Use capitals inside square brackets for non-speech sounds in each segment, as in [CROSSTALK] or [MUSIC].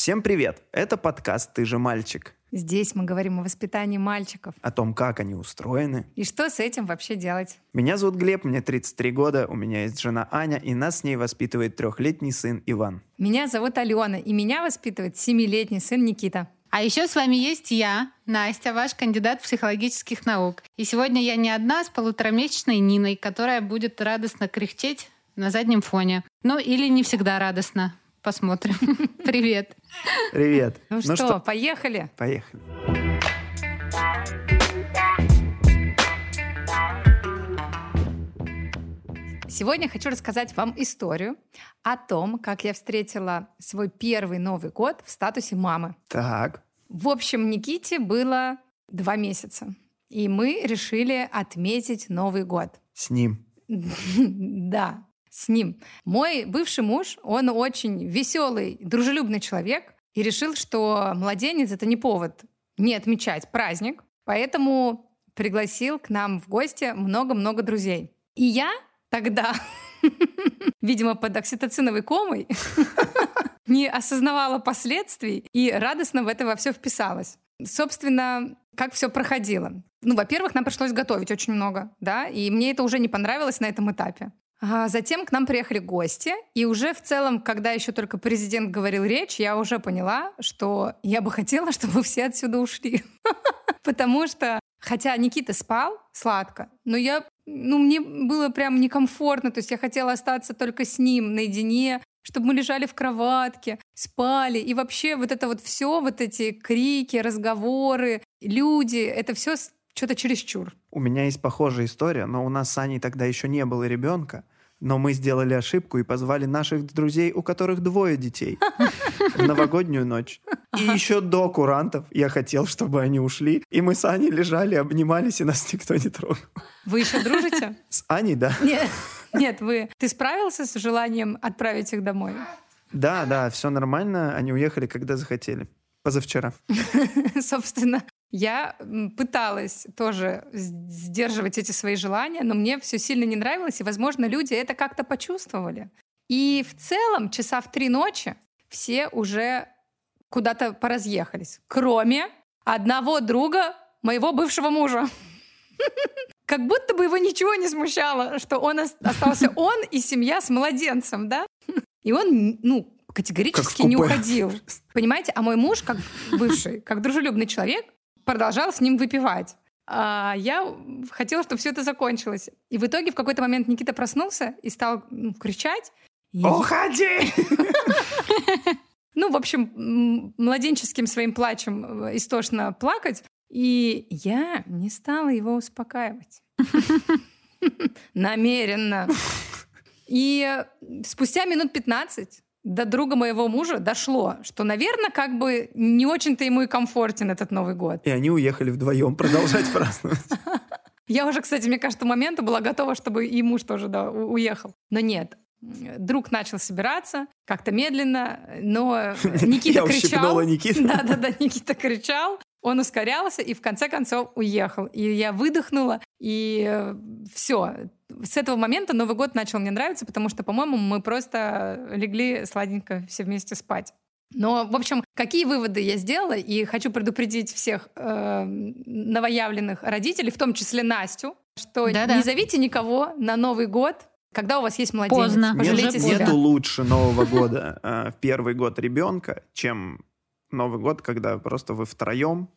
Всем привет! Это подкаст «Ты же мальчик». Здесь мы говорим о воспитании мальчиков. О том, как они устроены. И что с этим вообще делать? Меня зовут Глеб, мне 33 года, у меня есть жена Аня, и нас с ней воспитывает трехлетний сын Иван. Меня зовут Алена, и меня воспитывает семилетний сын Никита. А еще с вами есть я, Настя, ваш кандидат психологических наук. И сегодня я не одна с полуторамесячной Ниной, которая будет радостно кряхтеть на заднем фоне. Ну или не всегда радостно. Посмотрим. [LAUGHS] Привет. Привет. Ну, ну что, что, поехали? Поехали. Сегодня хочу рассказать вам историю о том, как я встретила свой первый Новый год в статусе мамы. Так. В общем, Никите было два месяца, и мы решили отметить Новый год. С ним. [LAUGHS] Да, с ним. Мой бывший муж, он очень веселый, дружелюбный человек и решил, что младенец — это не повод не отмечать праздник, поэтому пригласил к нам в гости много-много друзей. И я тогда, [LAUGHS] видимо, под окситоциновой комой, [LAUGHS] не осознавала последствий и радостно в это во все вписалась. Собственно, как все проходило. Ну, во-первых, нам пришлось готовить очень много, да, и мне это уже не понравилось на этом этапе. А затем к нам приехали гости, и уже в целом, когда еще только президент говорил речь, я уже поняла, что я бы хотела, [LAUGHS] чтобы все отсюда ушли. [LAUGHS] Потому что, хотя Никита спал сладко, но я, ну, мне было прям некомфортно, то есть я хотела остаться только с ним наедине, чтобы мы лежали в кроватке, спали, и вообще вот это вот все, вот эти крики, разговоры, люди, это все что-то чересчур. У меня есть похожая история, но у нас с Аней тогда еще не было ребенка. Но мы сделали ошибку и позвали наших друзей, у которых двое детей, в новогоднюю ночь. И еще до курантов я хотел, чтобы они ушли. И мы с Аней лежали, обнимались, и нас никто не трогал. Вы еще дружите? [LAUGHS] С Аней, да. Нет, нет, вы... Ты справился с желанием отправить их домой? Да, да, все нормально. Они уехали, когда захотели. Позавчера. [LAUGHS] Собственно, я пыталась тоже сдерживать эти свои желания, но мне все сильно не нравилось, и, возможно, люди это как-то почувствовали. И в целом часа в три ночи все уже куда-то поразъехались, кроме одного друга моего бывшего мужа. [LAUGHS] Как будто бы его ничего не смущало, что он остался [LAUGHS] он и семья с младенцем, да? И он, ну, категорически не уходил. Понимаете? А мой муж, как бывший, как дружелюбный человек, продолжал с ним выпивать. А я хотела, чтобы все это закончилось. И в итоге в какой-то момент Никита проснулся и стал ну, кричать. «Уходи!» Ну, в общем, младенческим своим плачем э, истошно плакать. И я не стала его успокаивать. [LAUGHS] Намеренно. И спустя минут 15 до друга моего мужа дошло, что, наверное, как бы не очень-то ему и комфортен этот Новый год. И они уехали вдвоем продолжать [LAUGHS] праздновать. Я уже, кстати, мне кажется, момента была готова, чтобы и муж тоже да, уехал. Но нет, друг начал собираться, как-то медленно, но [LAUGHS] Никита Я кричал. Никита. [LAUGHS] Да-да-да, Никита кричал, он ускорялся и в конце концов уехал. И я выдохнула, и э, все. С этого момента Новый год начал мне нравиться, потому что, по-моему, мы просто легли сладенько все вместе спать. Но, в общем, какие выводы я сделала, и хочу предупредить всех э, новоявленных родителей, в том числе Настю, что Да-да. не зовите никого на Новый год, когда у вас есть младенец. Поздно. Пожалейте Нет, себя. Нету лучше Нового года э, в первый год ребенка, чем Новый год, когда просто вы втроем,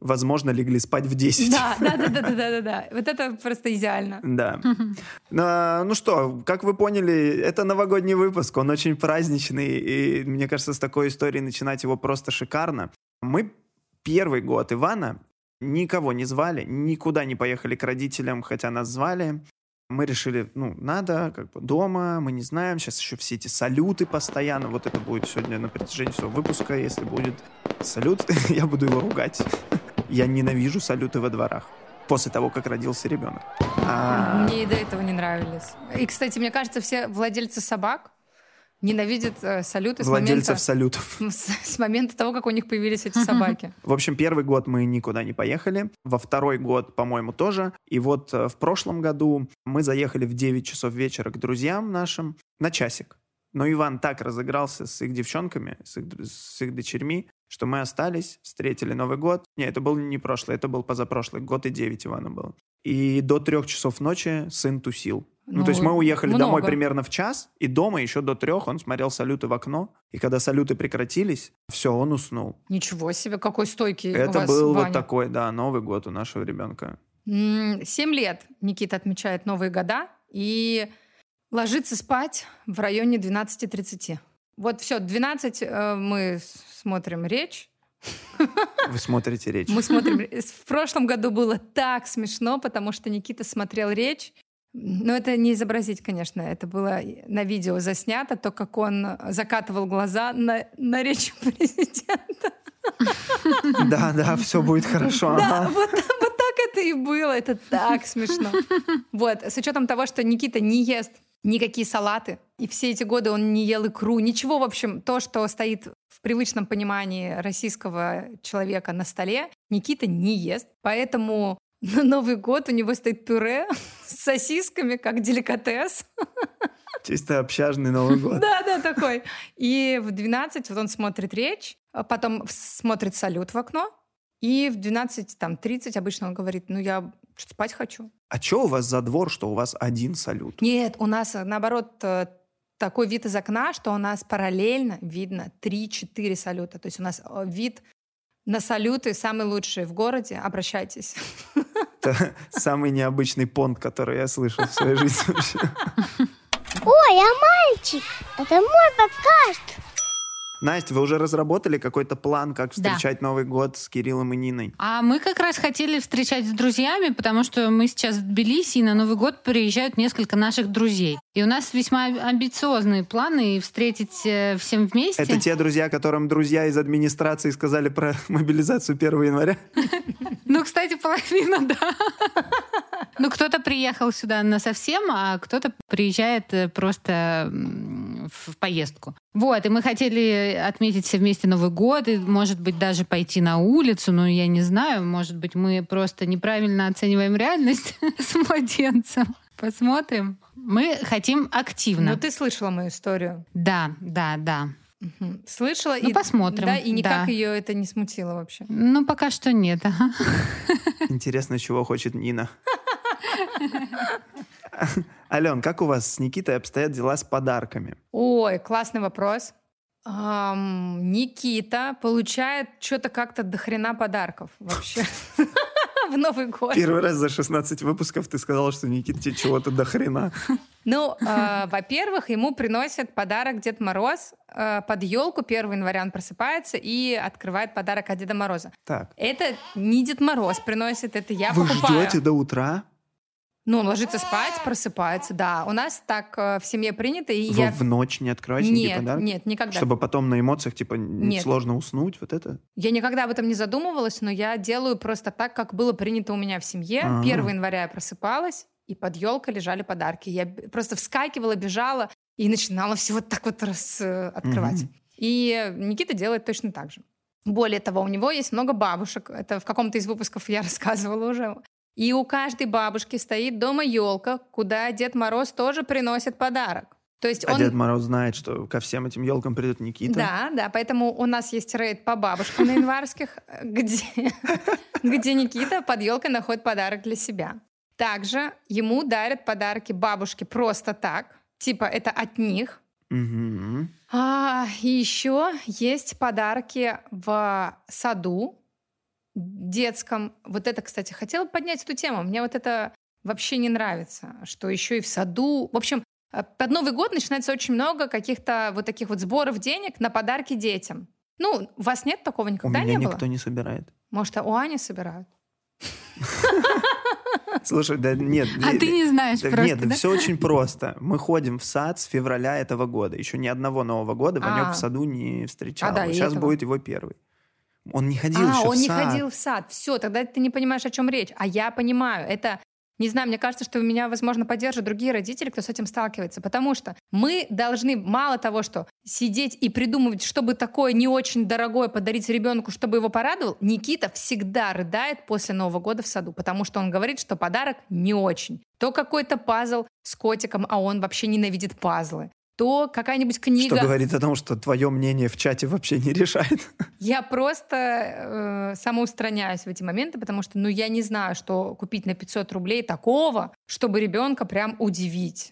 возможно, легли спать в 10. Да, да, да, да, да, да, да. Вот это просто идеально. Да. Ну, ну что, как вы поняли, это новогодний выпуск, он очень праздничный, и мне кажется, с такой историей начинать его просто шикарно. Мы первый год Ивана никого не звали, никуда не поехали к родителям, хотя нас звали мы решили, ну, надо, как бы дома, мы не знаем, сейчас еще все эти салюты постоянно, вот это будет сегодня на протяжении всего выпуска, если будет салют, [LAUGHS] я буду его ругать. [LAUGHS] Я ненавижу салюты во дворах после того, как родился ребенок. А... Мне и до этого не нравились. И, кстати, мне кажется, все владельцы собак ненавидят э, салюты Владельцев с момента, салютов. [LAUGHS] С, с момента того, как у них появились эти собаки. В общем, первый год мы никуда не поехали. Во второй год, по-моему, тоже. И вот э, в прошлом году мы заехали в 9 часов вечера к друзьям нашим на часик. Но Иван так разыгрался с их девчонками, с их, с их дочерьми, что мы остались, встретили Новый год. Не, это был не прошлый, это был позапрошлый. Год и девять Ивана было. И до трех часов ночи сын тусил. Ну, ну то есть мы уехали много. домой примерно в час, и дома еще до трех он смотрел салюты в окно. И когда салюты прекратились, все, он уснул. Ничего себе, какой стойкий Это у вас, был Ваня. вот такой, да, Новый год у нашего ребенка. Семь лет Никита отмечает Новые года и ложится спать в районе 12.30. Вот все, 12 э, мы смотрим речь. Вы смотрите речь. Мы смотрим. В прошлом году было так смешно, потому что Никита смотрел речь. Но это не изобразить, конечно. Это было на видео заснято, то, как он закатывал глаза на, на речь [LAUGHS] президента. Да, да, все будет хорошо. Да, вот, так это и было. Это так смешно. [LAUGHS] Вот, с учетом того, что Никита не ест никакие салаты. И все эти годы он не ел икру. Ничего, в общем, то, что стоит в привычном понимании российского человека на столе, Никита не ест. Поэтому на Новый год у него стоит пюре [LAUGHS] с сосисками, как деликатес. [LAUGHS] Чисто общажный Новый год. Да, да, такой. И в 12 вот он смотрит речь, а потом смотрит салют в окно, и в 12, там, 30 обычно он говорит, ну, я что спать хочу. А что у вас за двор, что у вас один салют? Нет, у нас, наоборот, э, такой вид из окна, что у нас параллельно видно 3-4 салюта. То есть у нас э, вид на салюты самый лучший в городе. Обращайтесь. [LAUGHS] Это самый необычный понт, который я слышал в своей жизни вообще. Ой, а мальчик, это мой подкаст. Настя, вы уже разработали какой-то план, как встречать да. Новый год с Кириллом и Ниной? А мы как раз хотели встречать с друзьями, потому что мы сейчас в Тбилиси, и на Новый год приезжают несколько наших друзей. И у нас весьма амбициозные планы встретить э, всем вместе. Это те друзья, которым друзья из администрации сказали про [LAUGHS] мобилизацию 1 января? Ну, кстати, половина, да. Ну, кто-то приехал сюда на совсем, а кто-то приезжает э, просто в поездку. Вот, и мы хотели отметить все вместе Новый год, и, может быть, даже пойти на улицу, но я не знаю, может быть, мы просто неправильно оцениваем реальность [LAUGHS] с младенцем. Посмотрим. Мы хотим активно. Ну, ты слышала мою историю. Да, да, да. Угу. Слышала ну, и посмотрим. Да, и никак да. ее это не смутило вообще. Ну, пока что нет. Ага. Интересно, чего хочет Нина. [LAUGHS] Ален, как у вас с Никитой обстоят дела с подарками? Ой, классный вопрос. Эм, Никита получает что-то как-то дохрена подарков вообще [LAUGHS] в Новый год. Первый раз за 16 выпусков ты сказала, что Никита тебе чего-то дохрена. Ну, э, во-первых, ему приносят подарок Дед Мороз э, под елку. 1 января он просыпается и открывает подарок от Деда Мороза. Так. Это не Дед Мороз приносит, это я Вы покупаю. ждете до утра? Ну, он ложится спать, просыпается, да. У нас так э, в семье принято. И Вы я... в ночь не открываете нет, подарок? Нет, никогда. Чтобы потом на эмоциях, типа, Нет. сложно уснуть, вот это? Я никогда об этом не задумывалась, но я делаю просто так, как было принято у меня в семье. А. 1 января я просыпалась, и под елкой лежали подарки. Я просто вскакивала, бежала и начинала все вот так вот раз, э, открывать. Мгм. И Никита делает точно так же. Более того, у него есть много бабушек. Это в каком-то из выпусков я [LAUGHS] рассказывала уже. И у каждой бабушки стоит дома елка, куда Дед Мороз тоже приносит подарок. То есть А он... Дед Мороз знает, что ко всем этим елкам придет Никита. Да, да, поэтому у нас есть рейд по бабушкам на январских, где, [LAUGHS] где Никита под елкой находит подарок для себя. Также ему дарят подарки бабушки просто так, типа это от них. А, и еще есть подарки в саду детском. Вот это, кстати, хотела поднять эту тему. Мне вот это вообще не нравится, что еще и в саду. В общем, э, под Новый год начинается очень много каких-то вот таких вот сборов денег на подарки детям. Ну, у вас нет такого У никогда меня не было? никто не собирает. Может, а у Ани собирают? [LAUGHS] Слушай, да нет. А ты не знаешь просто, Нет, да? все очень просто. Мы ходим в сад с февраля этого года. Еще ни одного Нового года Ванек в саду не встречал. А, Сейчас будет его первый. Он не ходил а, еще он в не сад. ходил в сад. Все, тогда ты не понимаешь, о чем речь. А я понимаю. Это, не знаю, мне кажется, что меня, возможно, поддержат другие родители, кто с этим сталкивается. Потому что мы должны мало того, что сидеть и придумывать, чтобы такое не очень дорогое подарить ребенку, чтобы его порадовал, Никита всегда рыдает после Нового года в саду, потому что он говорит, что подарок не очень. То какой-то пазл с котиком, а он вообще ненавидит пазлы то какая-нибудь книга. Что говорит о том, что твое мнение в чате вообще не решает. [LAUGHS] Я просто э, самоустраняюсь в эти моменты, потому что, ну, я не знаю, что купить на 500 рублей такого, чтобы ребенка прям удивить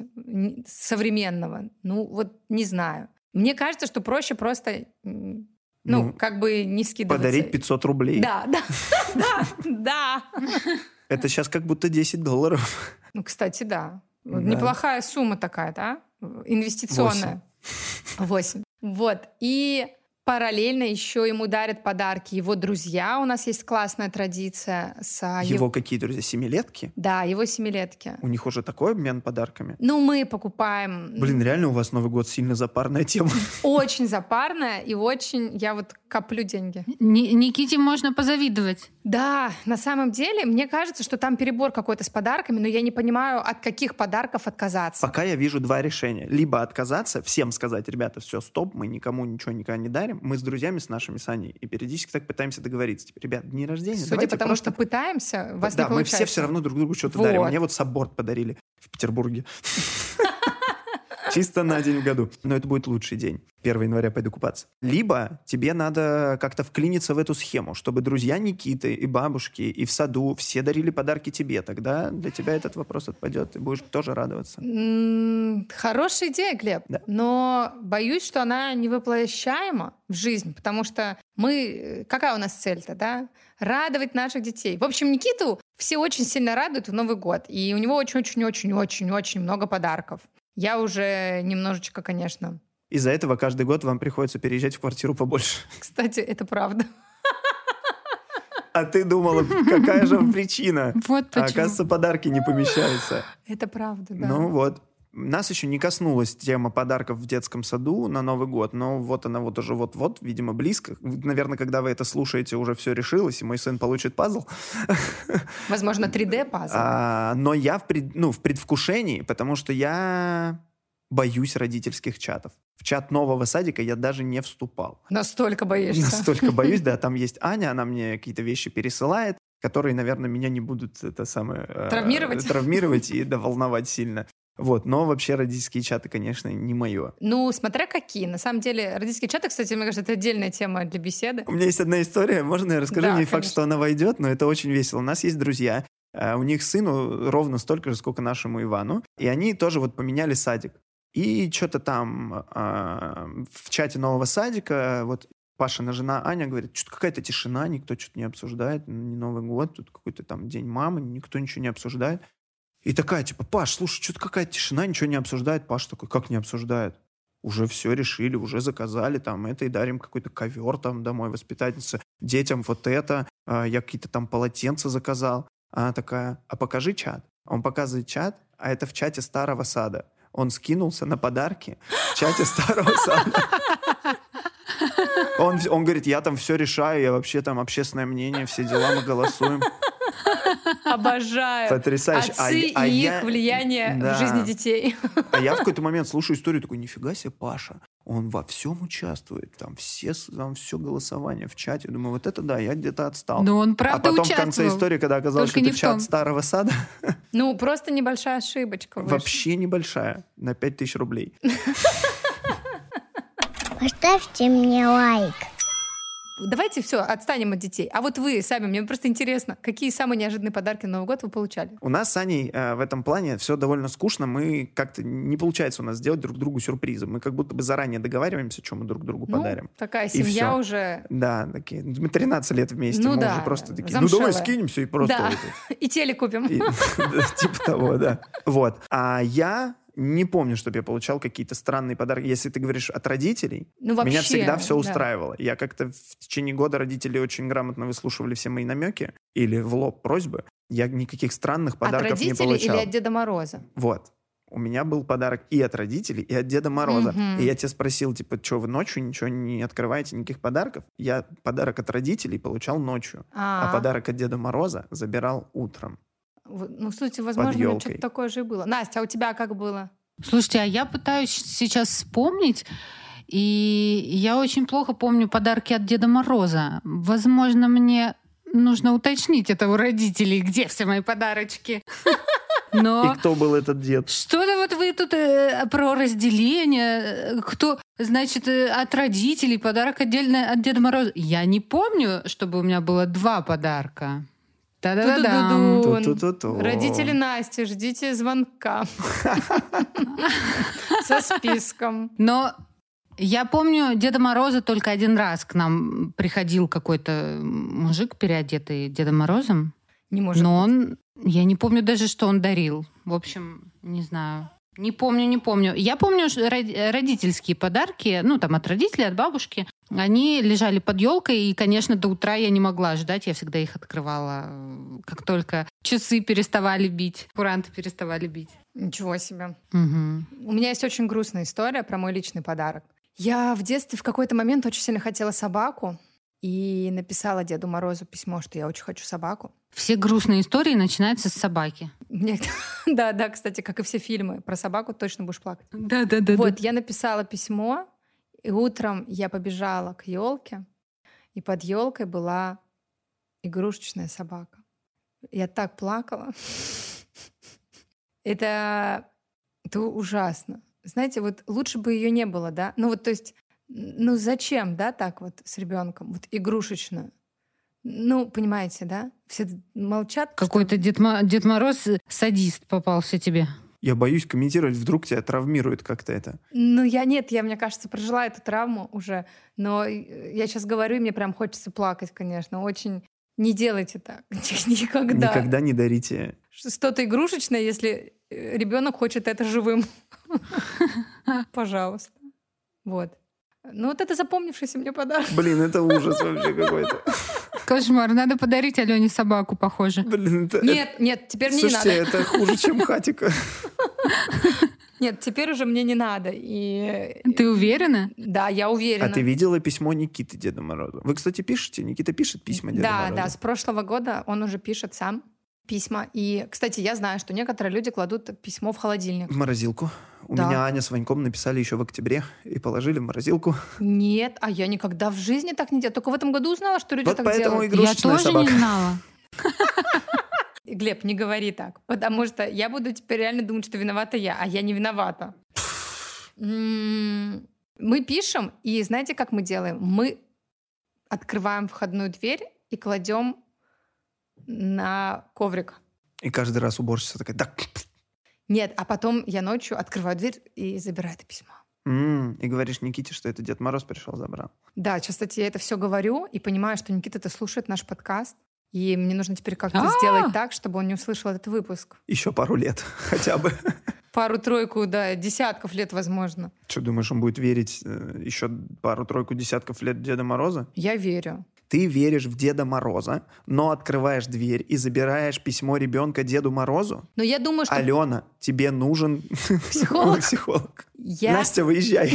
современного. Ну, вот не знаю. Мне кажется, что проще просто ну, ну, как бы не скидываться. Подарить 500 рублей. Да, да, [LAUGHS] да, да. Это сейчас как будто 10 долларов. Ну, кстати, да. Неплохая сумма такая, да? Инвестиционная. Восемь. Вот. И Параллельно еще ему дарят подарки его друзья. У нас есть классная традиция с... Его ев... какие друзья? Семилетки? Да, его семилетки. У них уже такой обмен подарками? Ну, мы покупаем... Блин, реально у вас Новый год сильно запарная тема. [LAUGHS] Очень запарная и очень... Я вот коплю деньги. Никите можно позавидовать. Да, на самом деле, мне кажется, что там перебор какой-то с подарками, но я не понимаю, от каких подарков отказаться. Пока я вижу два решения. Либо отказаться, всем сказать, ребята, все, стоп, мы никому ничего никогда не дарим, мы с друзьями, с нашими Саней, и периодически так пытаемся договориться. Типа, ребят, дни рождения, Судя по тому, просто... что пытаемся, вас да, не получается. мы все все равно друг другу что-то вот. дарим. Мне вот сабборд подарили в Петербурге. Чисто на день в году. Но это будет лучший день. 1 января пойду купаться. Либо тебе надо как-то вклиниться в эту схему, чтобы друзья Никиты и бабушки и в саду все дарили подарки тебе. Тогда для тебя этот вопрос отпадет, ты будешь тоже радоваться. Хорошая идея, Глеб. Да. Но боюсь, что она невоплощаема в жизнь, потому что мы... Какая у нас цель-то, да? Радовать наших детей. В общем, Никиту все очень сильно радуют в Новый год. И у него очень-очень-очень-очень-очень много подарков. Я уже немножечко, конечно... Из-за этого каждый год вам приходится переезжать в квартиру побольше. Кстати, это правда. А ты думала, какая же [LAUGHS] причина? Вот почему. А оказывается, подарки не помещаются. Это правда, да. Ну вот. Нас еще не коснулась тема подарков в детском саду на Новый год, но вот она вот уже вот-вот, видимо, близко. Наверное, когда вы это слушаете, уже все решилось, и мой сын получит пазл. [LAUGHS] Возможно, 3D-пазл. А, но я в, пред, ну, в предвкушении, потому что я боюсь родительских чатов. В чат нового садика я даже не вступал. Настолько боишься? Настолько [LAUGHS] боюсь, да. Там есть Аня, она мне какие-то вещи пересылает, которые, наверное, меня не будут это самое... Э, травмировать? Э, травмировать и да, волновать сильно. Вот, но вообще родительские чаты, конечно, не мое. Ну, смотря какие. На самом деле, родительские чаты, кстати, мне кажется, это отдельная тема для беседы. У меня есть одна история, можно я расскажу? Да, не конечно. факт, что она войдет, но это очень весело. У нас есть друзья, э, у них сыну ровно столько же, сколько нашему Ивану, и они тоже вот поменяли садик. И что-то там э, в чате нового садика, вот Пашина жена Аня говорит, что-то какая-то тишина, никто что-то не обсуждает, не Новый год, тут какой-то там день мамы, никто ничего не обсуждает. И такая, типа, Паш, слушай, что-то какая-то тишина, ничего не обсуждает. Паш такой, как не обсуждает? Уже все решили, уже заказали там это и дарим какой-то ковер там домой воспитательнице. Детям вот это, а, я какие-то там полотенца заказал. Она такая, а покажи чат. Он показывает чат, а это в чате старого сада. Он скинулся на подарки в чате старого сада. Он, он говорит, я там все решаю, я вообще там общественное мнение, все дела, мы голосуем. [LAUGHS] Обожаю. Потрясающе. А Отцы а, и их я... влияние да. в жизни детей. А я в какой-то [LAUGHS] момент слушаю историю, такой, нифига себе, Паша, он во всем участвует, там все, там все голосование в чате. Думаю, вот это да, я где-то отстал. Но он правда А потом в конце истории, когда оказалось, Только что это чат старого сада. [LAUGHS] Ну, просто небольшая ошибочка. Вышла. Вообще небольшая, на 5000 рублей. Поставьте мне лайк давайте все, отстанем от детей. А вот вы сами, мне просто интересно, какие самые неожиданные подарки на Новый год вы получали? У нас с Аней э, в этом плане все довольно скучно. Мы как-то не получается у нас сделать друг другу сюрпризы. Мы как будто бы заранее договариваемся, что мы друг другу ну, подарим. Такая семья уже. Да, такие. Мы 13 лет вместе. Ну мы да. уже просто такие. Замшелая. Ну давай скинемся и просто. Да. [LAUGHS] И теле купим. [LAUGHS] Типа того, да. Вот. А я не помню, чтобы я получал какие-то странные подарки. Если ты говоришь от родителей, ну, вообще, меня всегда все да. устраивало. Я как-то в течение года родители очень грамотно выслушивали все мои намеки или в лоб просьбы. Я никаких странных подарков не получал. От родителей или от Деда Мороза? Вот. У меня был подарок и от родителей, и от Деда Мороза. Mm-hmm. И я тебя спросил, типа, что вы ночью ничего не открываете, никаких подарков? Я подарок от родителей получал ночью, А-а-а. а подарок от Деда Мороза забирал утром. Ну, слушайте, возможно, что-то такое же и было. Настя, а у тебя как было? Слушайте, а я пытаюсь сейчас вспомнить, и я очень плохо помню подарки от Деда Мороза. Возможно, мне нужно уточнить это у родителей, где все мои подарочки. [LAUGHS] Но И кто был этот дед? что-то вот вы тут э, про разделение, э, кто, значит, э, от родителей подарок отдельно от Деда Мороза. Я не помню, чтобы у меня было два подарка. Та-да-да-дам. Ту-ду-ду-ду. Ту-ту-ту-ту. Родители Насти, ждите звонка. [LAUGHS] Со списком. Но я помню Деда Мороза только один раз к нам приходил какой-то мужик, переодетый Дедом Морозом. Не может Но быть. он... Я не помню даже, что он дарил. В общем, не знаю. Не помню, не помню. Я помню что роди- родительские подарки, ну, там, от родителей, от бабушки. Они лежали под елкой, и, конечно, до утра я не могла ждать. Я всегда их открывала, э, как только часы переставали бить, куранты переставали бить. Ничего себе. Мгм. У меня есть очень грустная история про мой личный подарок. Я в детстве в какой-то момент очень сильно хотела собаку и написала Деду Морозу письмо, что я очень хочу собаку. Все грустные истории начинаются с собаки. Мне... [LAUGHS] Да, да, кстати, как и все фильмы про собаку, точно будешь плакать. Да, да, да. Вот, я написала письмо, и утром я побежала к елке, и под елкой была игрушечная собака. Я так плакала. Это, это ужасно. Знаете, вот лучше бы ее не было, да? Ну вот, то есть, ну зачем, да, так вот с ребенком, вот игрушечную? Ну, понимаете, да? Все молчат. что- Какой-то Дед, Мо- Дед Мороз э, садист попался тебе. Я боюсь комментировать, вдруг тебя травмирует как-то это. Ну, я нет, я, мне кажется, прожила эту травму уже. Но э, я сейчас говорю, и мне прям хочется плакать, конечно. Очень не делайте так. [LAUGHS] Никогда. Никогда не дарите. Что-то игрушечное, если ребенок хочет это живым. [LAUGHS] Пожалуйста. Вот. Ну, вот это запомнившийся мне подарок. Блин, это ужас вообще какой-то. Кошмар, надо подарить Алене собаку, похоже. Блин, это... Нет, нет, теперь мне не надо. это хуже, чем хатика. Нет, теперь уже мне не надо. И Ты уверена? да, я уверена. А ты видела письмо Никиты Деда Мороза? Вы, кстати, пишете? Никита пишет письма Деда Да, Мороза? да, с прошлого года он уже пишет сам письма. И, кстати, я знаю, что некоторые люди кладут письмо в холодильник. В морозилку. У Да. меня Аня с Ваньком написали еще в октябре и положили в морозилку. Нет, а я никогда в жизни так не делаю. Только в этом году узнала, что люди Вот так поэтому делают. Я тоже собака. не знала. [LAUGHS] Глеб, не говори так, потому что я буду теперь реально думать, что виновата я, а я не виновата. Мы пишем, и знаете, как мы делаем? Мы открываем входную дверь и кладем на коврик. И каждый раз уборщица такая, да. Нет, а потом я ночью открываю дверь и забираю это письмо. М, И говоришь Никите, что это Дед Мороз пришел, забрал. Да, сейчас, кстати, я это все говорю и понимаю, что Никита это слушает наш подкаст. И мне нужно теперь как-то А! сделать так, чтобы он не услышал этот выпуск. Еще пару лет [LAUGHS] хотя бы. Пару-тройку, да, десятков лет, возможно. Что, думаешь, он будет верить э, еще пару-тройку десятков лет Деда Мороза? Я верю. Ты веришь в Деда Мороза, но открываешь дверь и забираешь письмо ребенка Деду Морозу? Но я думаю, что Алена, тебе нужен психолог... [LAUGHS] психолог. Я... Настя, выезжай.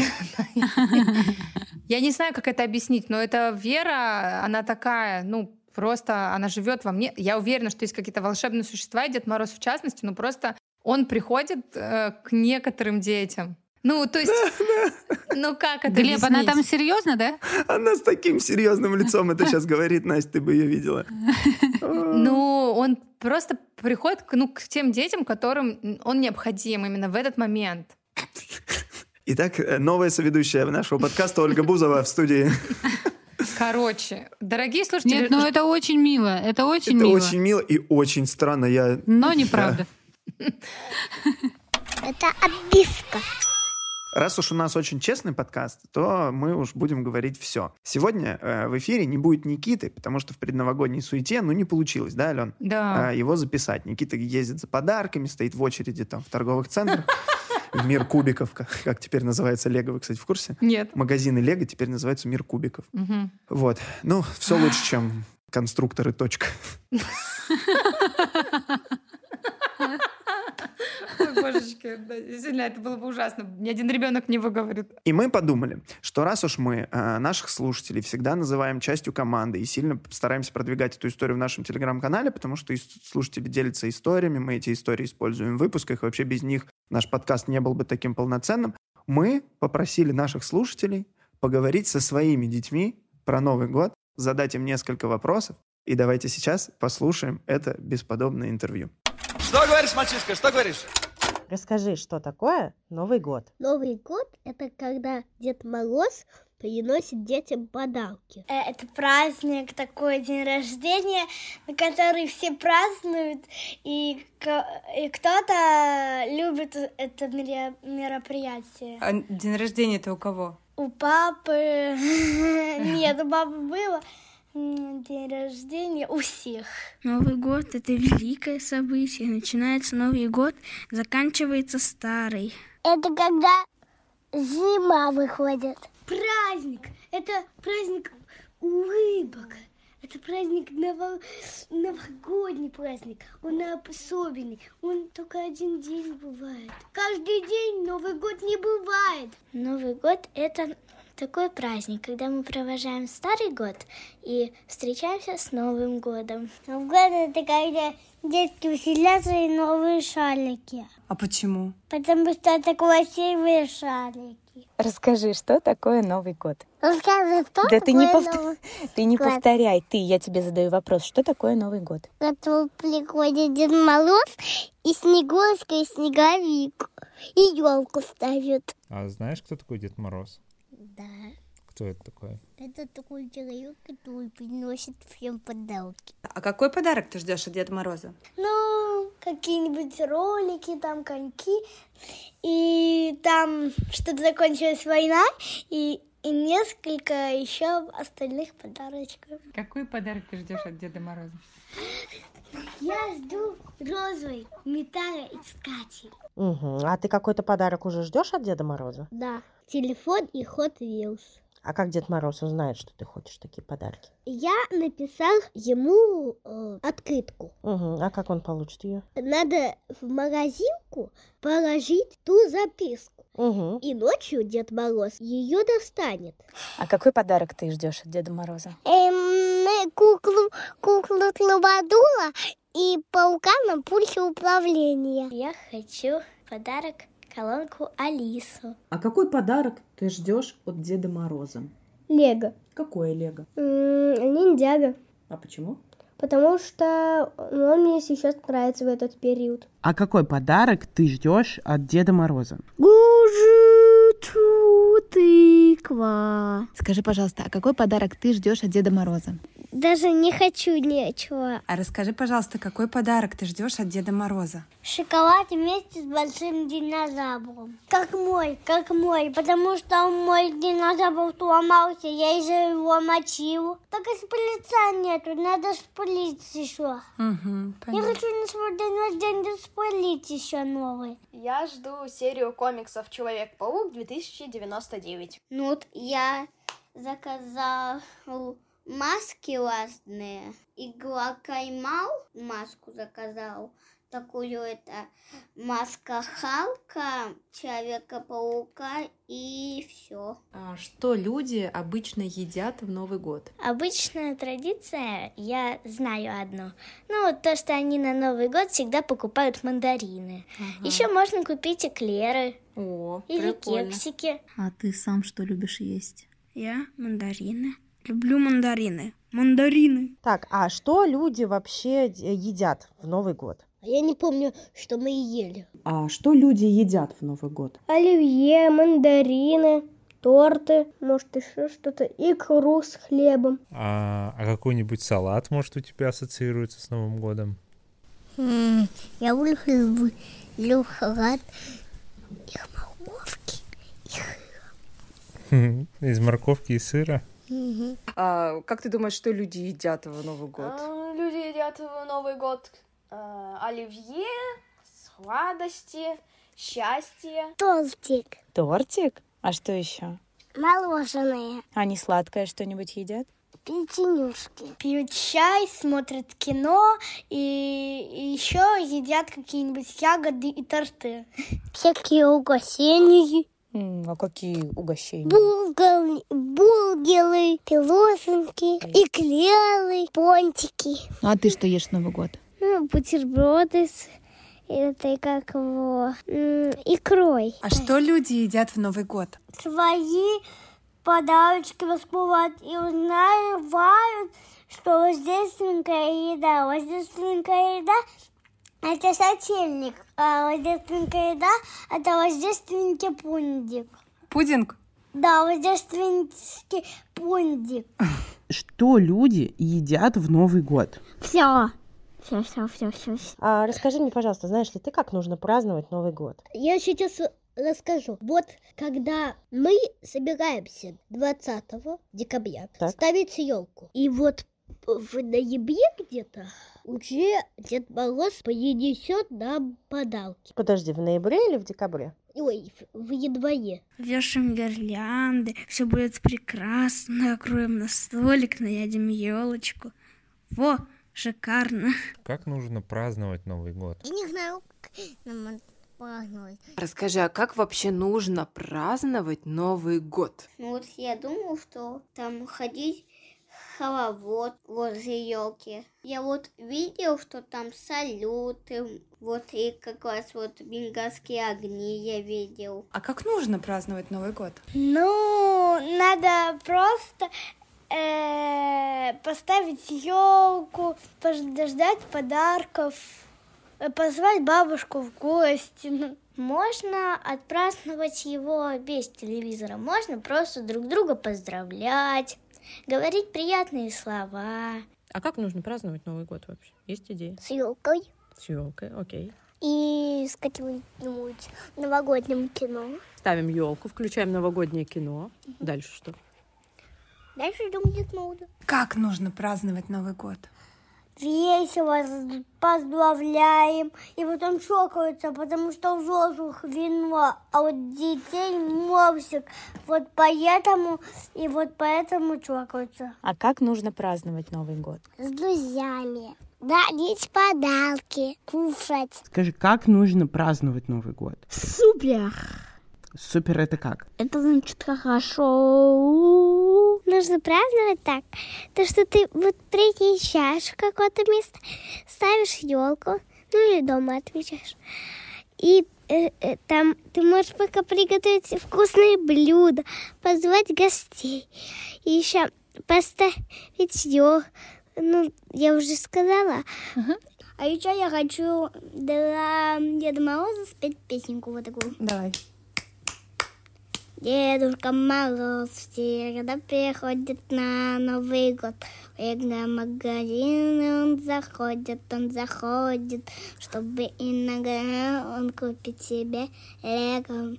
[LAUGHS] я не знаю, как это объяснить, но эта вера, она такая, ну, просто она живет во мне. Я уверена, что есть какие-то волшебные существа, и Дед Мороз в частности, но просто он приходит э, к некоторым детям. Ну, то есть, ну как это Глеб, она объяснить? там серьезно, да? Она с таким серьезным лицом это сейчас говорит, Настя, ты бы ее видела. [LAUGHS] Ну, он просто приходит к, ну, к тем детям, которым он необходим именно в этот момент. Итак, э, новая соведущая нашего подкаста Ольга Бузова в студии. Короче, дорогие слушатели, Нет, ну это очень мило. Это очень Это мило. очень мило и очень странно. Я Но неправда. [LAUGHS] [LAUGHS] Это обивка. Раз уж у нас очень честный подкаст, то мы уж будем говорить все. Сегодня э, в эфире не будет Никиты, потому что в предновогодней суете, ну, не получилось, да, Ален? да. А, его записать. Никита ездит за подарками, стоит в очереди там в торговых центрах, [LAUGHS] мир кубиков, как, как теперь называется Лего, вы, кстати, в курсе? Нет. Магазины Лего теперь называются мир кубиков. Мгм. Вот. Ну, все лучше, чем конструкторы точка. [LAUGHS] [LAUGHS] Божечки, да, действительно, это было бы ужасно. Ни один ребенок не выговорит. И мы подумали, что раз уж мы э, наших слушателей всегда называем частью команды и сильно стараемся продвигать эту историю в нашем телеграм-канале, потому что слушатели делятся историями, мы эти истории используем в выпусках, и вообще без них наш подкаст не был бы таким полноценным, мы попросили наших слушателей поговорить со своими детьми про Новый год, задать им несколько вопросов, и давайте сейчас послушаем это бесподобное интервью. Что говоришь, мальчишка, что говоришь? Расскажи, что такое Новый год? Новый год — это когда Дед Мороз приносит детям подарки. Это праздник, такой день рождения, на который все празднуют, и, и кто-то любит это мероприятие. А день рождения это у кого? У папы... [LAUGHS] Нет, у папы было день рождения у всех. Новый год — это великое событие. Начинается Новый год, заканчивается старый. Это когда зима выходит. Праздник! Это праздник улыбок. Это праздник ново- новогодний праздник. Он особенный. Он только один день бывает. Каждый день Новый год не бывает. Новый год — это такой праздник, когда мы провожаем старый год и встречаемся с Новым годом. Новый год это когда детки веселятся и новые шарики. А почему? Потому что это красивые шарики. Расскажи, что такое Новый год? Расскажи, что да ты не, такое повтор- Новый ты не год? повторяй, ты, я тебе задаю вопрос, что такое Новый год? Готов приходит Дед Мороз и Снегурочка, и Снеговик. И елку ставят. А знаешь, кто такой Дед Мороз? Кто это такой? Это такой человек, который приносит всем подарки. А какой подарок ты ждешь от Деда Мороза? Ну, какие-нибудь ролики, там коньки. И там что-то закончилась война, и, и несколько еще остальных подарочков. Какой подарок ты ждешь от Деда Мороза? Я жду розовый металла искатель. Угу. А ты какой-то подарок уже ждешь от Деда Мороза? Да. Телефон и Hot Wheels. А как Дед Мороз узнает, что ты хочешь такие подарки? Я написал ему э, открытку. Угу. А как он получит ее? Надо в магазинку положить ту записку. Угу. И ночью Дед Мороз ее достанет. А какой подарок ты ждешь от Деда Мороза? Эм, куклу, куклу Тлобадула и паука на пульте управления. Я хочу подарок колонку Алису. А какой подарок ты ждешь от Деда Мороза? Лего. Какое Лего? Ниндзяго. А почему? Потому что он мне сейчас нравится в этот период. А какой подарок ты ждешь от Деда Мороза? тыква. Скажи, пожалуйста, а какой подарок ты ждешь от Деда Мороза? Даже не хочу ничего. А расскажи, пожалуйста, какой подарок ты ждешь от Деда Мороза? Шоколад вместе с большим динозавром. Как мой, как мой. Потому что мой динозавр сломался, я из его мочил. Так и шприца нету, надо шприц еще. Угу, Я хочу на свой день рождения шприц еще новый. Я жду серию комиксов Человек-паук 2099. Ну вот я заказал маски разные. Игла Каймал маску заказал. Такую это маска Халка, Человека-паука и все. А что люди обычно едят в Новый год? Обычная традиция, я знаю одну. Ну, вот то, что они на Новый год всегда покупают мандарины. Ага. Еще можно купить эклеры. О, Или прикольно. кексики. А ты сам что любишь есть? Я мандарины. Люблю мандарины. Мандарины. Так, а что люди вообще едят в Новый год? Я не помню, что мы ели. А что люди едят в Новый год? Оливье, мандарины, торты, может еще что-то, икру с хлебом. А, а какой-нибудь салат, может, у тебя ассоциируется с Новым годом? Я люблю, люблю салат их морковки. Из морковки и сыра? А, как ты думаешь, что люди едят в Новый год? А, Люди едят в Новый год э, оливье, сладости, счастье. Тортик. Тортик? А что еще? Мороженое. Они сладкое что-нибудь едят? Печенюшки. Пьют чай, смотрят кино и, еще едят какие-нибудь ягоды и торты. Всякие угощения. А какие угощения? Бургеры, бургеры, пироженки, эклеры, пончики. Ну а ты что ешь в Новый год? Ну, бутерброды с этой, как его, икрой. А что люди едят в Новый год? Свои подарочки раскрывают и узнавают, что рождественская еда. Рождественская еда Это сочельник, а рождественская еда – это рождественский пундик. Пудинг? Да, рождественский пундик. [LAUGHS] Что люди едят в Новый год? Все. Все, все, все, все. А расскажи мне, пожалуйста, знаешь ли ты, как нужно праздновать Новый год? Я сейчас расскажу. Вот когда мы собираемся 20 декабря Так. ставить елку, и вот в ноябре где-то уже Дед Мороз принесет нам подарки. Подожди, в ноябре или в декабре? Ой, в, в январе. Вешаем гирлянды, все будет прекрасно, накроем на столик, наедем елочку. Во, шикарно. Как нужно праздновать Новый год? Я не знаю, как нам праздновать. Расскажи, а как вообще нужно праздновать Новый год? Ну вот я думал, что там ходить хоровод возле елки. Я вот видел, что там салюты, вот и как раз вот бенгальские огни я видел. А как нужно праздновать Новый год? Ну, надо просто э, поставить елку, подождать подарков, э, позвать бабушку в гости. Ну, Можно отпраздновать его без телевизора, можно просто друг друга поздравлять, говорить приятные слова. А как нужно праздновать Новый год вообще? Есть идеи? С елкой С елкой, окей. и с каким-нибудь новогодним кино. Ставим елку, включаем новогоднее кино. Дальше что? Дальше идем Дед Мороза. Как нужно праздновать Новый год? Весело поздравляем, и потом чокаются, потому что у взрослых вино, а у детей мопсик. Вот поэтому, и вот поэтому чокаются. А как нужно праздновать Новый год? С друзьями. Дарить подарки, кушать. Скажи, как нужно праздновать Новый год? Супер! Супер это как? Это значит хорошо. Нужно праздновать так, то что ты вот приезжаешь в какое-то место, ставишь елку, ну или дома отмечаешь, и э, э, там ты можешь пока приготовить вкусные блюда, позвать гостей, и еще поставить елку. Ну, я уже сказала. А еще я хочу для Деда Мороза спеть песенку вот такую. Давай. Дедушка Мороз всегда приходит на Новый год. В магазин он заходит, он заходит, чтобы иногда он купит себе лего.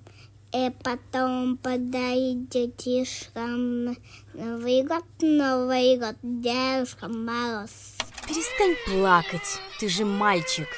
И потом подарит детишкам Новый год, Новый год, Дедушка Мороз. Перестань плакать, ты же мальчик.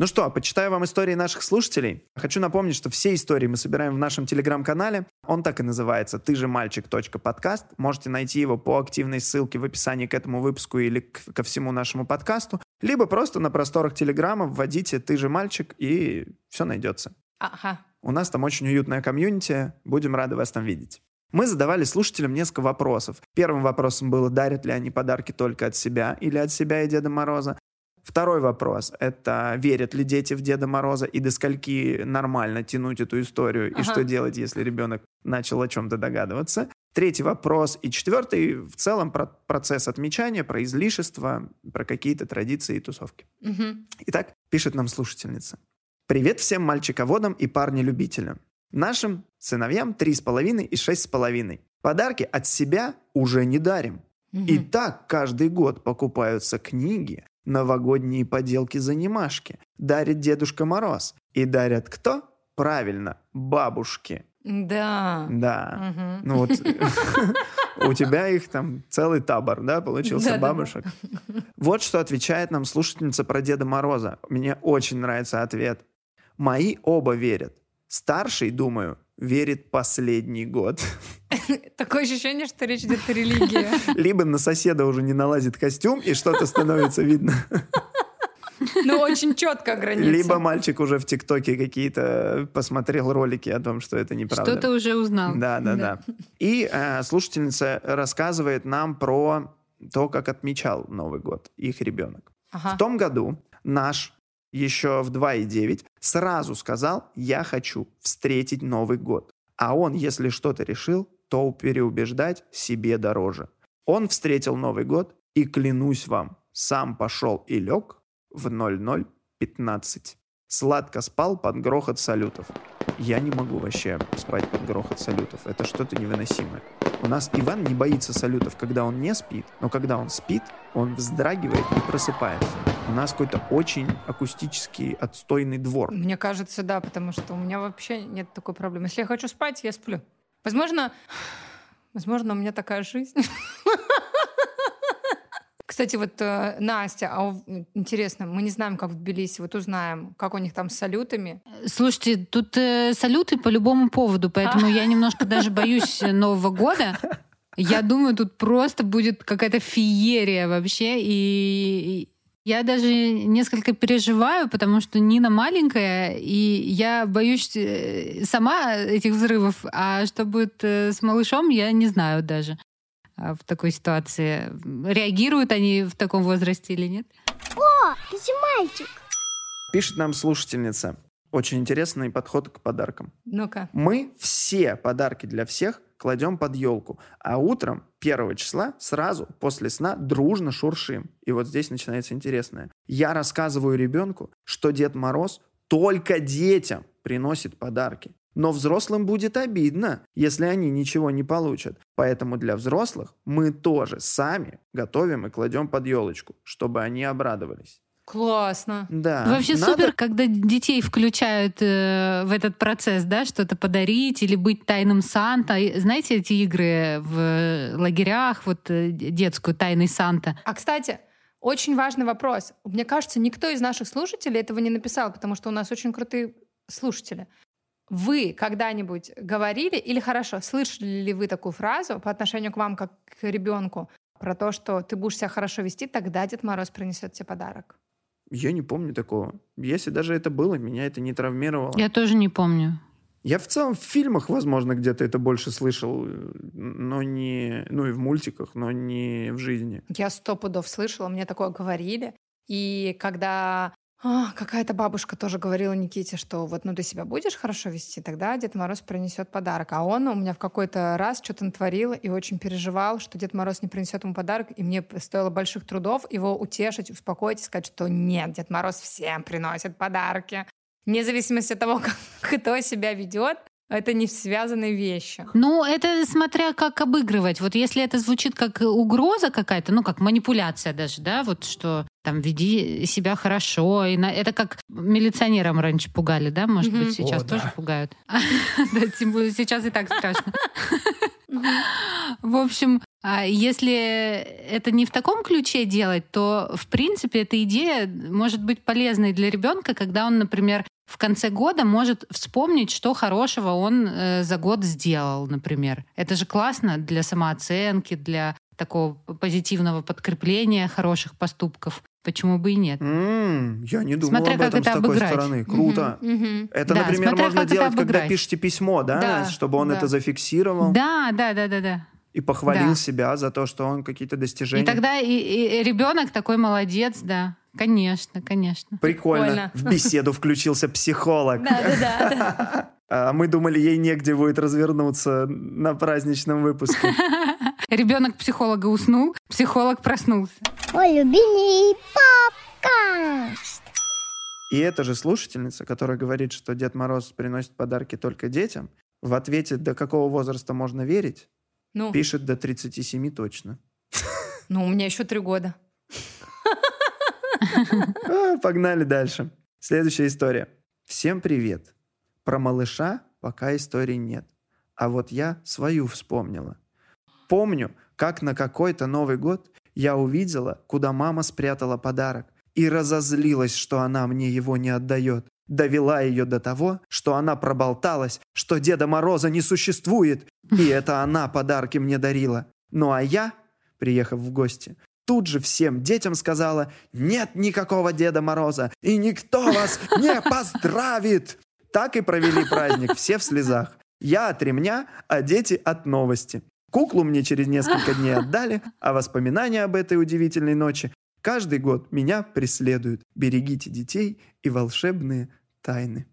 Ну что, почитаю вам истории наших слушателей. Хочу напомнить, что все истории мы собираем в нашем телеграм-канале. Он так и называется «Ты же мальчик.подкаст». Можете найти его по активной ссылке в описании к этому выпуску или к- ко всему нашему подкасту. Либо просто на просторах телеграма вводите «Ты же мальчик» и все найдется. Ага. У нас там очень уютная комьюнити. Будем рады вас там видеть. Мы задавали слушателям несколько вопросов. Первым вопросом было, дарят ли они подарки только от себя или от себя и Деда Мороза. Второй вопрос – это верят ли дети в Деда Мороза и до скольки нормально тянуть эту историю, и Ага. что делать, если ребенок начал о чем-то догадываться. Третий вопрос. И четвертый в целом про процесс отмечания, про излишество, про какие-то традиции и тусовки. Мгм. Итак, пишет нам слушательница. Привет всем мальчиководам и парни-любителям. Нашим сыновьям три с половиной и шесть с половиной. Подарки от себя уже не дарим. И так каждый год покупаются книги, новогодние поделки-занимашки, дарит Дедушка Мороз. И дарят кто? Правильно, бабушки. Да. Да. Мгм. Ну вот [LAUGHS] у тебя их там целый табор, да, получился бабушек. Вот что отвечает нам слушательница про Деда Мороза. Мне очень нравится ответ. Мои оба верят. Старший, думаю, верит последний год. [LAUGHS] Такое ощущение, что речь идет о религии. [LAUGHS] Либо на соседа уже не налазит костюм, и что-то становится видно. [LAUGHS] Ну, очень четко граница. Либо мальчик уже в ТикТоке какие-то посмотрел ролики о том, что это неправда. Что-то уже узнал. Да, да, да. И э, слушательница рассказывает нам про то, как отмечал Новый год их ребенок. Ага. В том году наш еще в 2,9 сразу сказал, я хочу встретить Новый год. А он, если что-то решил, то переубеждать себе дороже. Он встретил Новый год и, клянусь вам, сам пошел и лег в 00 15. Сладко спал под грохот салютов. Я не могу вообще спать под грохот салютов. Это что-то невыносимое. У нас Иван не боится салютов, когда он не спит, но когда он спит, он вздрагивает и просыпается. У нас какой-то очень акустический отстойный двор. Мне кажется, да, потому что у меня вообще нет такой проблемы. Если я хочу спать, я сплю. Возможно, [SIGHS] возможно, у меня такая жизнь. [LAUGHS] Кстати, вот э, Настя, а интересно, мы не знаем, как в Тбилиси, вот узнаем, как у них там с салютами. Слушайте, тут э, салюты по любому поводу, поэтому я немножко даже боюсь Нового года. Я думаю, тут просто будет какая-то феерия вообще. И я даже несколько переживаю, потому что Нина маленькая, и я боюсь э, сама этих взрывов. А что будет э, с малышом, я не знаю даже в такой ситуации. Реагируют они в таком возрасте или нет? О, это мальчик. Пишет нам слушательница. Очень интересный подход к подаркам. Ну-ка. Мы все подарки для всех кладем под елку, а утром первого числа сразу после сна дружно шуршим. И вот здесь начинается интересное. Я рассказываю ребенку, что Дед Мороз только детям приносит подарки. Но взрослым будет обидно, если они ничего не получат. Поэтому для взрослых мы тоже сами готовим и кладем под елочку, чтобы они обрадовались. Классно. Да. Вообще надо- супер, когда детей включают э, в этот процесс, да, что-то подарить или быть тайным Санта. Знаете эти игры в лагерях, вот э, детскую тайный Санта? А, кстати, очень важный вопрос. Мне кажется, никто из наших слушателей этого не написал, потому что у нас очень крутые слушатели. Вы когда-нибудь говорили или хорошо, слышали ли вы такую фразу по отношению к вам как к ребенку про то, что ты будешь себя хорошо вести, тогда Дед Мороз принесет тебе подарок? Я не помню такого. Если даже это было, меня это не травмировало. Я тоже не помню. Я в целом в фильмах, возможно, где-то это больше слышал, но не... Ну и в мультиках, но не в жизни. Я сто пудов слышала, мне такое говорили. И когда а, какая-то бабушка тоже говорила Никите, что вот ну ты себя будешь хорошо вести, тогда Дед Мороз принесет подарок. А он у меня в какой-то раз что-то натворил и очень переживал, что Дед Мороз не принесет ему подарок, и мне стоило больших трудов его утешить, успокоить и сказать, что нет, Дед Мороз всем приносит подарки. Вне зависимости от того, [LAUGHS] как кто себя ведет, это не связанные вещи. Ну, это смотря как обыгрывать. Вот если это звучит как угроза какая-то, ну, как манипуляция даже, да, вот что там веди себя хорошо. И на... Это как милиционерам раньше пугали, да, может Мгм. быть, сейчас О, тоже да. пугают. [LAUGHS] Да, тем более сейчас и так страшно. [LAUGHS] В общем, а если это не в таком ключе делать, то, в принципе, эта идея может быть полезной для ребенка, когда он, например, в конце года может вспомнить, что хорошего он э, за год сделал, например. Это же классно для самооценки, для такого позитивного подкрепления хороших поступков. Почему бы и нет? М, я не думал Смотря об как этом это с такой обыграть. стороны. Круто. Мгм, мгм. Это, Да, например, можно делать, когда пишете письмо, да, Да, чтобы он да. это зафиксировал Да, да, да, да, да. и похвалил Да. себя за то, что он какие-то достижения. И тогда и, ребенок такой молодец, да. Конечно, конечно. Прикольно. В беседу включился психолог. Да-да-да. [LAUGHS] А мы думали, ей негде будет развернуться на праздничном выпуске. [LAUGHS] Ребенок психолога уснул, психолог проснулся. Мой любимый подкаст. И эта же слушательница, которая говорит, что Дед Мороз приносит подарки только детям, в ответе, до какого возраста можно верить, Ну. пишет до 37 точно. Ну, у меня еще три года. [LAUGHS] А, Погнали дальше. Следующая история. Всем привет. Про малыша пока истории нет. А вот я свою вспомнила. Помню, как на какой-то Новый год я увидела, куда мама спрятала подарок, и разозлилась, что она мне его не отдает. Довела ее до того, что она проболталась, что Деда Мороза не существует, и [LAUGHS] это она подарки мне дарила. Ну а я, приехав в гости, тут же всем детям сказала «Нет никакого Деда Мороза, и никто вас не [LAUGHS] поздравит!» Так и провели праздник, все в слезах. Я от ремня, а дети от новости. Куклу мне через несколько дней отдали, а воспоминания об этой удивительной ночи каждый год меня преследуют. Берегите детей и волшебные тайны.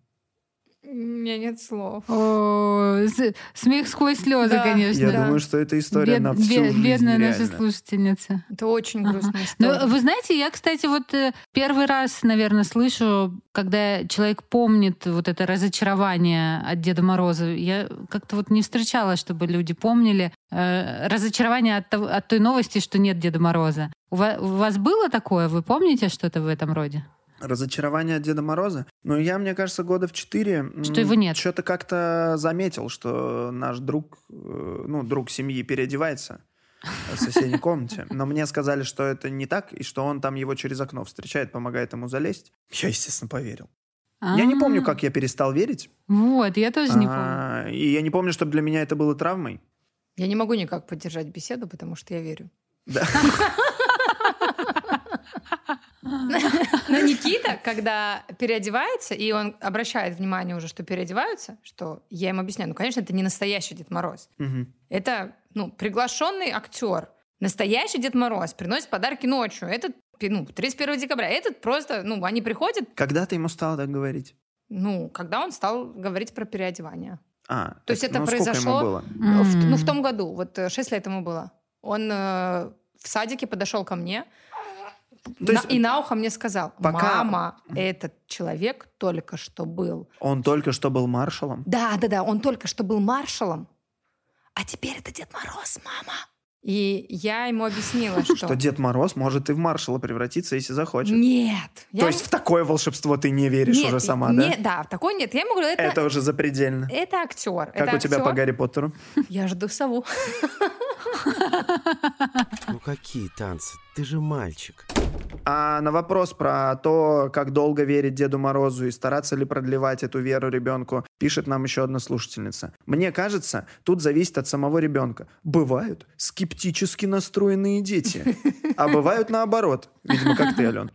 У меня нет слов. О, с- смех сквозь слезы, Да. конечно. Я думаю, что эта история Бед- на всю бед- жизнь бедная наша слушательница. Это очень грустная Ну, история. вы знаете, я, кстати, вот э, первый раз, наверное, слышу, когда человек помнит вот это разочарование от Деда Мороза. Я как-то вот не встречала, чтобы люди помнили э, разочарование от, от той новости, что нет Деда Мороза. У ва- у вас было такое? Вы помните что-то в этом роде? Разочарование от Деда Мороза? Ну, я, мне кажется, года в четыре... Что его нет. Что-то как-то заметил, что наш друг, э, ну, друг семьи переодевается в соседней комнате. Но мне сказали, что это не так, и что он там его через окно встречает, помогает ему залезть. Я, естественно, поверил. Я не помню, как я перестал верить. Вот, я тоже не помню. А, И я не помню, чтобы для меня это было травмой. Я не могу никак поддержать беседу, потому что я верю. Да. [LAUGHS] Но Никита, когда переодевается, и он обращает внимание уже, что переодеваются, что я им объясняю, ну, конечно, это не настоящий Дед Мороз. Это, ну, приглашенный актер. Настоящий Дед Мороз приносит подарки ночью. Этот, ну, 31 декабря. Этот просто, ну, они приходят, Когда ты ему стал так говорить? ну, когда он стал говорить про переодевание. А, То есть это ну, произошло ему было? в, ну, в том году, вот 6 лет ему было. Он э, в садике подошел ко мне То на- есть и на ухо мне сказал, пока- мама, этот человек только что был. Он только что был маршалом? Да, да, да, он только что был маршалом, а теперь это Дед Мороз, мама. И я ему объяснила, [LAUGHS] что... Что Дед Мороз может и в маршала превратиться, если захочет. Нет. я То есть в такое волшебство ты не веришь Нет, уже сама, не- да? Да, в такой нет. Я ему говорю, это, Это уже запредельно. это актер. Как это у тебя актер. по Гарри Поттеру? Я жду сову. [LAUGHS] Ну какие танцы? Ты же мальчик. А на вопрос про то, как долго верить Деду Морозу и стараться ли продлевать эту веру ребенку, пишет нам еще одна слушательница. Мне кажется, тут зависит от самого ребенка. Бывают скептически настроенные дети, а бывают наоборот. Видимо, как ты, Ален.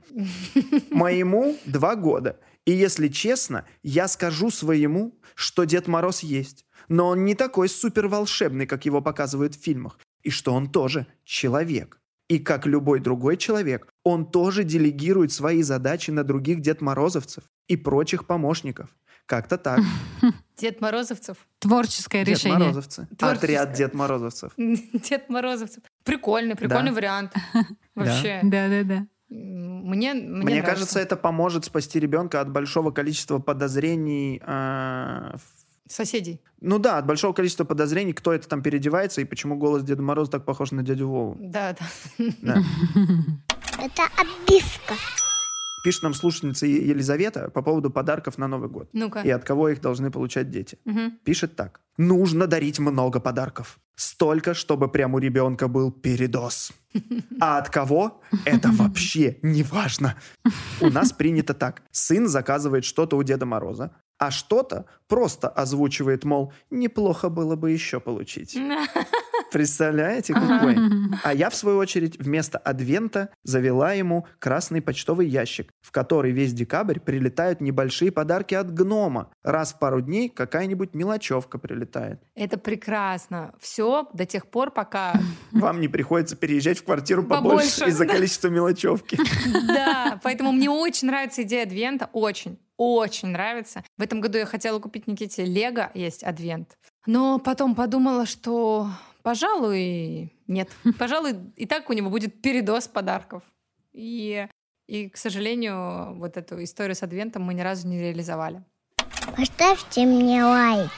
Моему два года. И если честно, я скажу своему, что Дед Мороз есть. Но он не такой супер волшебный, как его показывают в фильмах. И что он тоже человек. И как любой другой человек, он тоже делегирует свои задачи на других Дед Морозовцев и прочих помощников. Как-то так. [LAUGHS] Дед Морозовцев. Творческое Дед решение. Морозовцы. Творческое. Отряд Дед Морозовцев. [LAUGHS] Дед Морозовцев. Прикольный, прикольный Да. вариант. [LAUGHS] Вообще. Да, да, да. Мне, мне, Мне, нравится. кажется, это поможет спасти ребенка от большого количества подозрений. э, в- Соседей. Ну да, от большого количества подозрений, кто это там переодевается и почему голос Деда Мороза так похож на дядю Вову. Да, да. Да. Это обивка. Пишет нам слушательница Елизавета по поводу подарков на Новый год. Ну-ка. И от кого их должны получать дети. Мгм. Пишет так. Нужно дарить много подарков. Столько, чтобы прямо у ребенка был передоз. А от кого? Это вообще не важно. У нас принято так. Сын заказывает что-то у Деда Мороза, а что-то просто озвучивает, мол, неплохо было бы еще получить. [LAUGHS] Представляете, какой? [LAUGHS] А я, в свою очередь, вместо адвента завела ему красный почтовый ящик, в который весь декабрь прилетают небольшие подарки от гнома. Раз в пару дней какая-нибудь мелочевка прилетает. Это прекрасно. Все до тех пор, пока... [LAUGHS] Вам не приходится переезжать в квартиру побольше, Побольше, из-за да. количества мелочевки. [LAUGHS] Да, поэтому мне очень нравится идея адвента. Очень, очень нравится. В этом году я хотела купить Никите Лего, есть адвент. Но потом подумала, что, пожалуй, нет. [LAUGHS] Пожалуй, и так у него будет передоз подарков. И, и, к сожалению, вот эту историю с адвентом мы ни разу не реализовали. Поставьте мне лайк.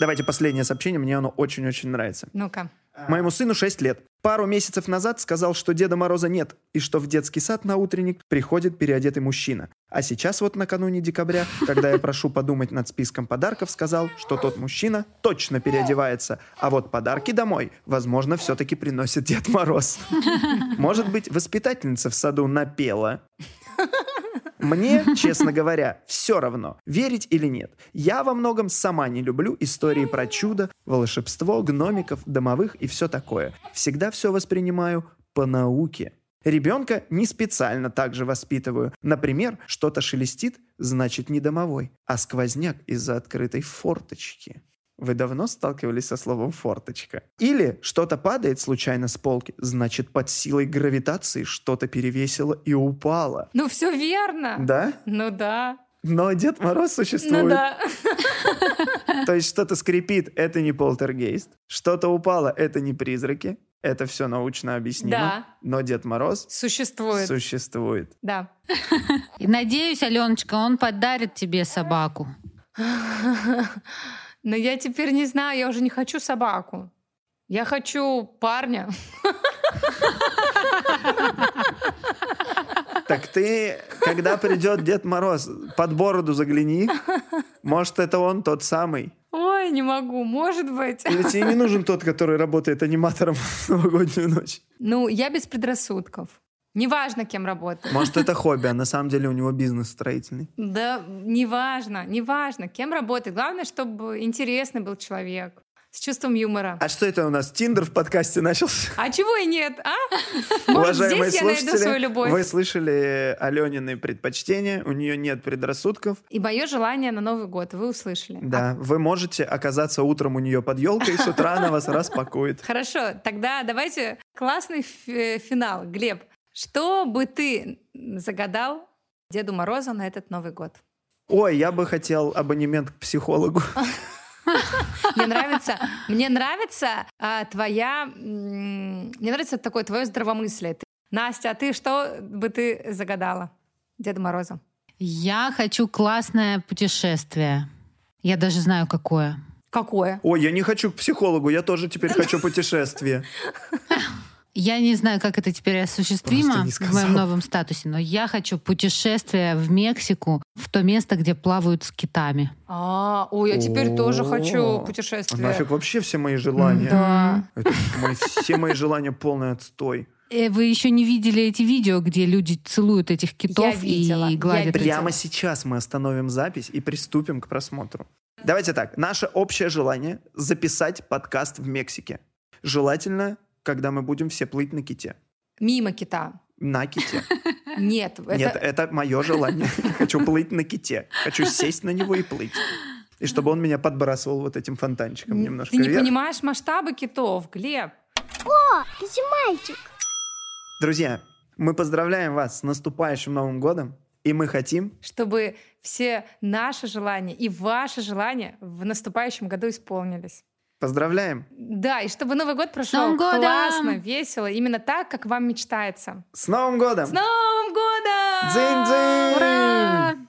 Давайте последнее сообщение, мне оно очень-очень нравится. Ну-ка. Моему сыну 6 лет. Пару месяцев назад сказал, что Деда Мороза нет, и что в детский сад на утренник приходит переодетый мужчина. А сейчас вот накануне декабря, когда я прошу подумать над списком подарков, сказал, что тот мужчина точно переодевается, а вот подарки домой, возможно, все-таки приносит Дед Мороз. Может быть, воспитательница в саду напела. Мне, честно говоря, все равно, верить или нет. Я во многом сама не люблю истории про чудо, волшебство, гномиков, домовых и все такое. Всегда все воспринимаю по науке. Ребенка не специально так же воспитываю. Например, что-то шелестит, значит не домовой, а сквозняк из-за открытой форточки. Вы давно сталкивались со словом «форточка»? Или что-то падает случайно с полки, значит под силой гравитации что-то перевесило и упало. Ну, все верно. Да? Ну да. Но Дед Мороз существует. Ну да. То есть что-то скрипит, это не полтергейст. Что-то упало, это не призраки. Это все научно объяснимо. Да. Но Дед Мороз Существует. существует. Да. И надеюсь, Аленочка, он подарит тебе собаку. [LAUGHS] Но я теперь не знаю, я уже не хочу собаку. Я хочу парня. Так ты, когда придет Дед Мороз, под бороду загляни. Может, это он тот самый. Ой, не могу, может быть. Или тебе не нужен тот, который работает аниматором в новогоднюю ночь? Ну, я без предрассудков. Неважно, кем работаю. Может, это хобби, а на самом деле у него бизнес строительный. Да, неважно, неважно, кем работает. Главное, чтобы интересный был человек, с чувством юмора. А что это у нас? Тиндер в подкасте начался? А чего и нет, а? Может, Уважаемые здесь я найду свою слушатели, любовь. вы слышали Аленины предпочтения, у нее нет предрассудков. И мое желание на Новый год, вы услышали. Да, вы можете оказаться утром у нее под елкой, с утра она вас [LAUGHS] распакует. Хорошо, тогда давайте классный фи- финал. Глеб, что бы ты загадал Деду Морозу на этот Новый год? Ой, я бы хотел абонемент к психологу. [LAUGHS] Мне нравится, мне нравится а, твоя, мне нравится такое твое здравомыслие. Ты- Настя, а ты что бы ты загадала Деду Морозу? Я хочу классное путешествие. Я даже знаю, какое. Какое? Ой, я не хочу к психологу, я тоже теперь хочу путешествие. [LAUGHS] Я не знаю, как это теперь осуществимо в моем новом статусе, но я хочу путешествие в Мексику, в то место, где плавают с китами. А, ой, я теперь тоже хочу О, путешествие. Нафиг вообще все мои желания. Да. Это мои- все мои желания полный отстой. Э, Вы еще не видели эти видео, где люди целуют этих китов видела, и я гладят? Прямо сейчас мы остановим запись и приступим к просмотру. Давайте так. Наше общее желание — записать подкаст в Мексике. Желательно, когда мы будем все плыть на ките. Мимо кита. На ките. [LAUGHS] Нет, это... Нет, это мое желание. Хочу плыть на ките. Хочу сесть на него и плыть. И чтобы он меня подбрасывал вот этим фонтанчиком немножко Ты не вверх. понимаешь масштабы китов, Глеб. О, мальчик. Друзья, мы поздравляем вас с наступающим Новым годом. И мы хотим, Чтобы все наши желания и ваши желания в наступающем году исполнились. Поздравляем Да, и чтобы Новый год прошел Новым годом! классно, весело, именно так, как вам мечтается. с Новым годом! С Новым годом! Дзынь-дзынь!